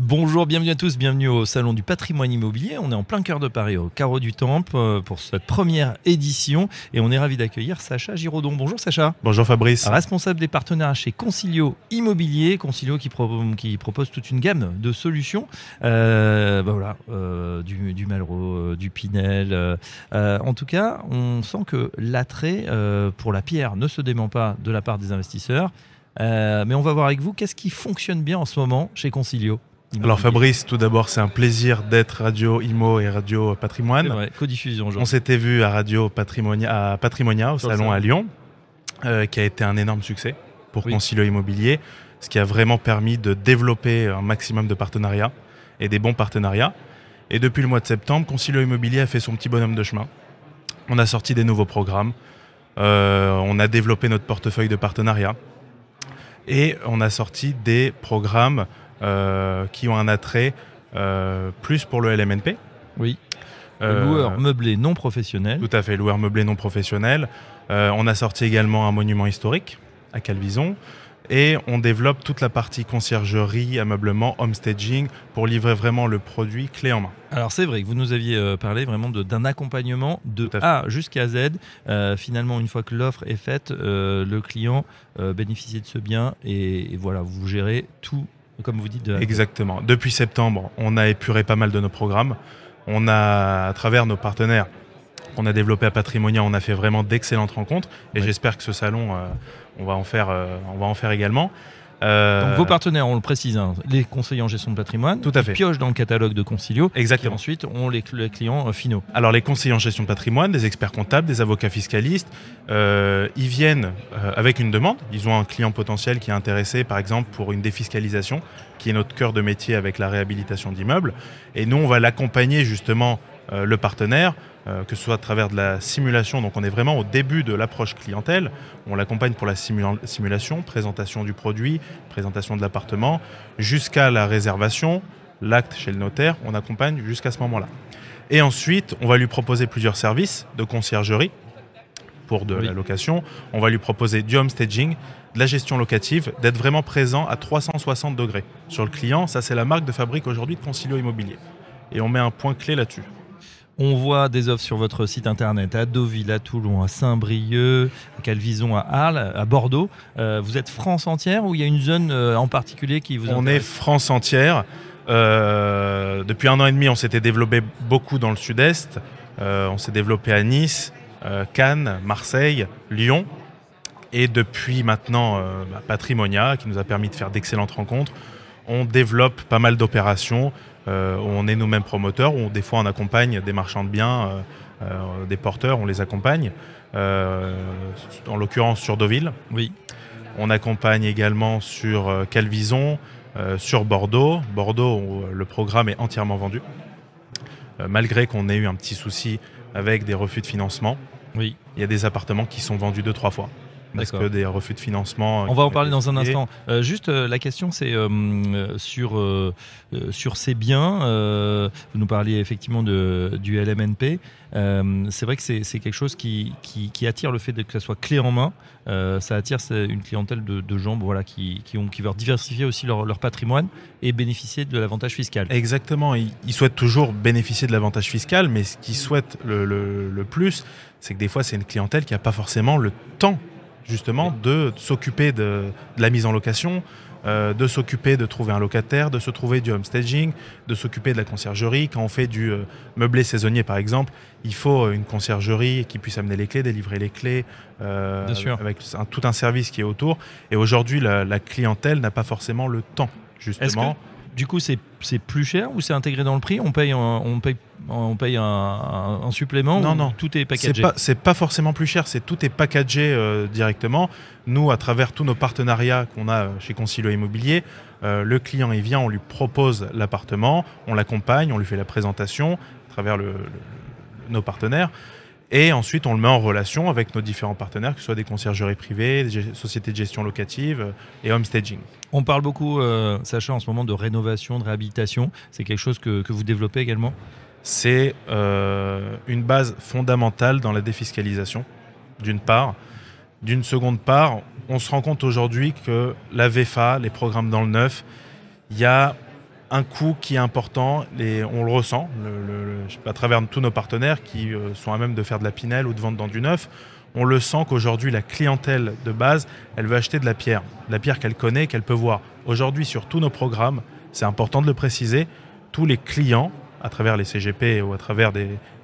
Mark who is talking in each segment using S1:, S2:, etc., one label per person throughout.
S1: Bonjour, bienvenue à tous, bienvenue au Salon du patrimoine immobilier. On est en plein cœur de Paris, au Carreau du Temple, euh, pour cette première édition. Et on est ravi d'accueillir Sacha Giraudon. Bonjour Sacha.
S2: Bonjour Fabrice.
S1: Responsable des partenaires chez Concilio Immobilier. Concilio qui, qui propose toute une gamme de solutions. Euh, bah voilà, euh, du, du, Malraux, du Pinel. en tout cas, on sent que l'attrait pour la pierre ne se dément pas de la part des investisseurs. mais on va voir avec vous qu'est-ce qui fonctionne bien en ce moment chez Concilio?
S2: Alors Fabrice, tout d'abord, c'est un plaisir d'être Radio Imo et Radio Patrimoine.
S1: Vrai, codiffusion
S2: On s'était vu à Radio Patrimonia, à Patrimonia au salon à Lyon, euh, qui a été un énorme succès pour Concilio Immobilier, ce qui a vraiment permis de développer un maximum de partenariats et des bons partenariats. Et depuis le mois de septembre, Concilio Immobilier a fait son petit bonhomme de chemin. On a sorti des nouveaux programmes, euh, on a développé notre portefeuille de partenariats et on a sorti des programmes qui ont un attrait euh, plus pour le LMNP.
S1: Oui. Euh, loueur meublé non professionnel.
S2: Tout à fait, loueur meublé non professionnel. on a sorti également un monument historique à Calvison. Et on développe toute la partie conciergerie, ameublement, homestaging pour livrer vraiment le produit clé en main.
S1: Alors c'est vrai que vous nous aviez parlé vraiment d'un accompagnement de A jusqu'à Z. finalement, une fois que l'offre est faite, le client bénéficie de ce bien et, et voilà, vous gérez tout comme vous dites.
S2: Exactement. Depuis septembre, on a épuré pas mal de nos programmes. On a, à travers nos partenaires, qu'on a développé à Patrimonia, on a fait vraiment d'excellentes rencontres. Et j'espère que ce salon, euh, on, va en faire, euh, on va en faire également.
S1: Euh, Donc vos partenaires, on le précise, hein, les conseillers en gestion de patrimoine,
S2: tout à fait.
S1: piochent dans le catalogue de Concilio.
S2: Exactement.
S1: Et ensuite, on les, les clients euh, finaux.
S2: Alors les conseillers en gestion de patrimoine, des experts comptables, des avocats fiscalistes, euh, ils viennent avec une demande. Ils ont un client potentiel qui est intéressé, par exemple, pour une défiscalisation, qui est notre cœur de métier avec la réhabilitation d'immeubles. Et nous, on va l'accompagner justement le partenaire euh, que ce soit à travers de la simulation, donc on est vraiment au début de l'approche clientèle, on l'accompagne pour la simulation, présentation du produit, présentation de l'appartement, jusqu'à la réservation, l'acte chez le notaire, on accompagne jusqu'à ce moment-là. Et ensuite, on va lui proposer plusieurs services de conciergerie pour de la location, on va lui proposer du home staging, de la gestion locative, d'être vraiment présent à 360 degrés sur le client. Ça, c'est la marque de fabrique aujourd'hui de Concilio Immobilier. Et on met un point clé là-dessus.
S1: On voit des offres sur votre site internet à Deauville, à Toulon, à Saint-Brieuc, à Calvison, à Arles, à Bordeaux. Euh, vous êtes France entière ou il y a une zone euh, en particulier qui vous
S2: intéresse On est France entière. Euh, depuis un an et demi, on s'était développé beaucoup dans le sud-est. on s'est développé à Nice, Cannes, Marseille, Lyon. Et depuis maintenant bah, Patrimonia, qui nous a permis de faire d'excellentes rencontres, on développe pas mal d'opérations euh, on est nous-mêmes promoteurs, où des fois on accompagne des marchands de biens, euh, euh, des porteurs, on les accompagne, en l'occurrence sur Deauville.
S1: Oui.
S2: On accompagne également sur Calvison, sur Bordeaux. Bordeaux, le programme est entièrement vendu, malgré qu'on ait eu un petit souci avec des refus de financement.
S1: Oui.
S2: Il y a des appartements qui sont vendus deux, trois fois parce que des refus de financement.
S1: On va en parler dans un instant. Euh, juste euh, la question, c'est euh, sur, sur ces biens. vous nous parliez effectivement de, du LMNP. c'est vrai que c'est quelque chose qui, qui, attire le fait que ça soit clé en main. ça attire une clientèle de, de gens voilà, qui, qui, ont, qui veulent diversifier aussi leur, leur patrimoine et bénéficier de l'avantage fiscal.
S2: Exactement. Ils, souhaitent toujours bénéficier de l'avantage fiscal, mais ce qu'ils souhaitent le, le, le plus, c'est que des fois, c'est une clientèle qui n'a pas forcément le temps justement de s'occuper de, la mise en location, euh, de s'occuper de trouver un locataire, de se trouver du homestaging, de s'occuper de la conciergerie. Quand on fait du euh, meublé saisonnier, par exemple, il faut une conciergerie qui puisse amener les clés, délivrer les clés, euh, avec tout un service qui est autour. Et aujourd'hui, la, la clientèle n'a pas forcément le temps, justement.
S1: Du coup, c'est plus cher ou c'est intégré dans le prix? On paye, on paye, on paye un, supplément
S2: Non, non.
S1: Tout est packagé?
S2: C'est pas, pas forcément plus cher, c'est tout est packagé euh, directement. Nous, à travers tous nos partenariats qu'on a chez Concilio Immobilier, euh, le client il vient, on lui propose l'appartement, on l'accompagne, on lui fait la présentation à travers le, nos partenaires. Et ensuite, on le met en relation avec nos différents partenaires, que ce soit des conciergeries privées, des sociétés de gestion locative euh, et homestaging.
S1: On parle beaucoup, euh, Sacha, en ce moment de rénovation, de réhabilitation. C'est quelque chose que, vous développez également?
S2: C'est euh, une base fondamentale dans la défiscalisation, d'une part. D'une seconde part, on se rend compte aujourd'hui que la VFA, les programmes dans le neuf, il y a un coût qui est important et on le ressent à travers tous nos partenaires qui euh, sont à même de faire de la pinelle ou de vendre dans du neuf. On le sent qu'aujourd'hui, la clientèle de base, elle veut acheter de la pierre, de la pierre qu'elle connaît, qu'elle peut voir. Aujourd'hui, sur tous nos programmes, c'est important de le préciser, tous les clients, à travers les CGP ou à travers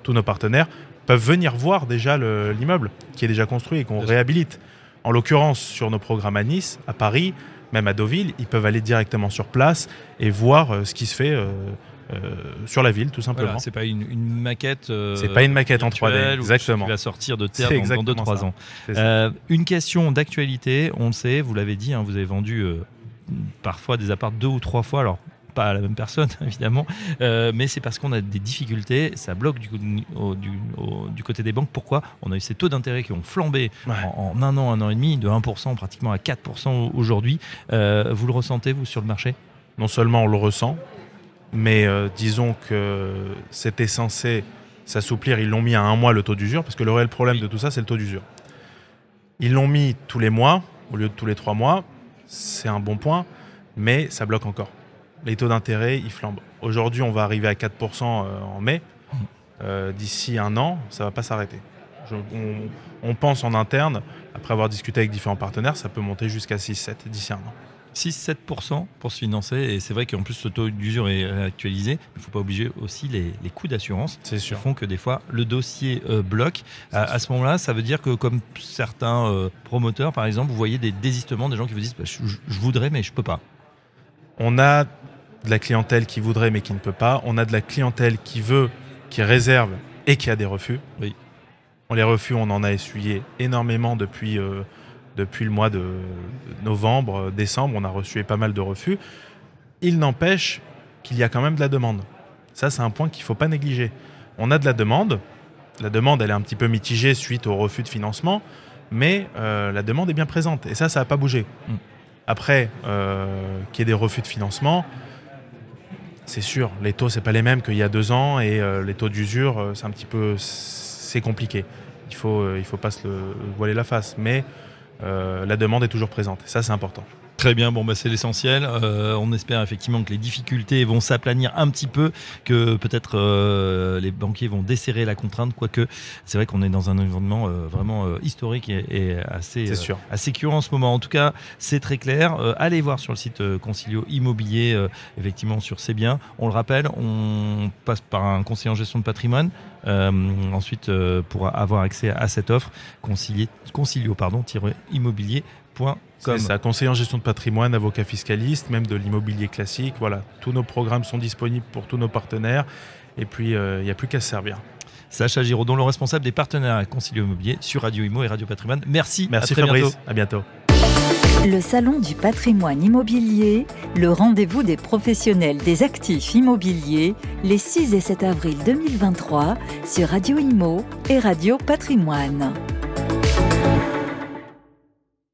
S2: tous nos partenaires, peuvent venir voir déjà l'immeuble qui est déjà construit et qu'on réhabilite. En l'occurrence, sur nos programmes à Nice, à Paris, même à Deauville, ils peuvent aller directement sur place et voir euh, ce qui se fait euh, euh, sur la ville, tout simplement.
S1: c'est pas une, maquette.
S2: c'est pas une maquette en 3D, exactement.
S1: Qui va sortir de terre dans 2-3 ans. une question d'actualité, on le sait, vous l'avez dit, hein, vous avez vendu parfois des apparts deux ou trois fois. Alors pas à la même personne évidemment, euh, mais c'est parce qu'on a des difficultés, ça bloque du, du, côté des banques. Pourquoi? On a eu ces taux d'intérêt qui ont flambé en, un an, un an et demi, de 1% pratiquement à 4% aujourd'hui. Euh, vous le ressentez, vous, sur le marché?
S2: Non seulement on le ressent, mais euh, disons que c'était censé s'assouplir. Ils l'ont mis à un mois le taux d'usure, parce que le réel problème de tout ça, c'est le taux d'usure. Ils l'ont mis tous les mois au lieu de tous les trois mois. C'est un bon point, mais ça bloque encore les taux d'intérêt, ils flambent. Aujourd'hui, on va arriver à 4% euh, en mai. Euh, d'ici un an, ça ne va pas s'arrêter. On, pense en interne, après avoir discuté avec différents partenaires, ça peut monter jusqu'à 6-7 d'ici un an.
S1: 6-7% pour se financer. Et c'est vrai qu'en plus, ce taux d'usure est actualisé. Il ne faut pas obliger aussi les, coûts d'assurance qui font que des fois, le dossier euh, bloque. À, ce moment-là, ça veut dire que comme certains promoteurs, par exemple, vous voyez des désistements, des gens qui vous disent bah, je, je, voudrais, mais je ne peux pas.
S2: On a de la clientèle qui voudrait mais qui ne peut pas. On a de la clientèle qui veut, qui réserve et qui a des refus.
S1: Oui.
S2: On les refus, on en a essuyé énormément depuis, euh, depuis le mois de novembre, décembre. On a reçu pas mal de refus. Il n'empêche qu'il y a quand même de la demande. Ça, c'est un point qu'il ne faut pas négliger. On a de la demande. La demande, elle est un petit peu mitigée suite au refus de financement, mais euh, la demande est bien présente. Et ça, ça n'a pas bougé. Mm. Après, euh, qu'il y ait des refus de financement, c'est sûr, les taux, c'est pas les mêmes qu'il y a deux ans et euh, les taux d'usure, euh, c'est un petit peu. C'est compliqué. Il faut, euh, faut pas se le voiler la face. Mais la demande est toujours présente. ça, c'est important.
S1: Très bien, bon, bah, c'est l'essentiel. Euh, on espère effectivement que les difficultés vont s'aplanir un petit peu, que peut-être euh, les banquiers vont desserrer la contrainte, quoique c'est vrai qu'on est dans un environnement euh, vraiment historique et, assez,
S2: sûr.
S1: assez curieux en ce moment. En tout cas, c'est très clair. allez voir sur le site Concilio Immobilier, effectivement, sur ces biens. On le rappelle, on passe par un conseiller en gestion de patrimoine. ensuite, pour avoir accès à cette offre, concilio pardon, immobilier
S2: c'est ça, conseiller en gestion de patrimoine, avocat fiscaliste, même de l'immobilier classique. Voilà, tous nos programmes sont disponibles pour tous nos partenaires. Et puis, euh, il n'y a plus qu'à se servir.
S1: Sacha Giraudon, le responsable des partenaires à Concilio Immobilier sur Radio Imo et Radio Patrimoine. Merci.
S2: Merci à Fabrice. À bientôt.
S3: Le Salon du patrimoine immobilier, le rendez-vous des professionnels des actifs immobiliers, les 6 et 7 avril 2023 sur Radio Imo et Radio Patrimoine.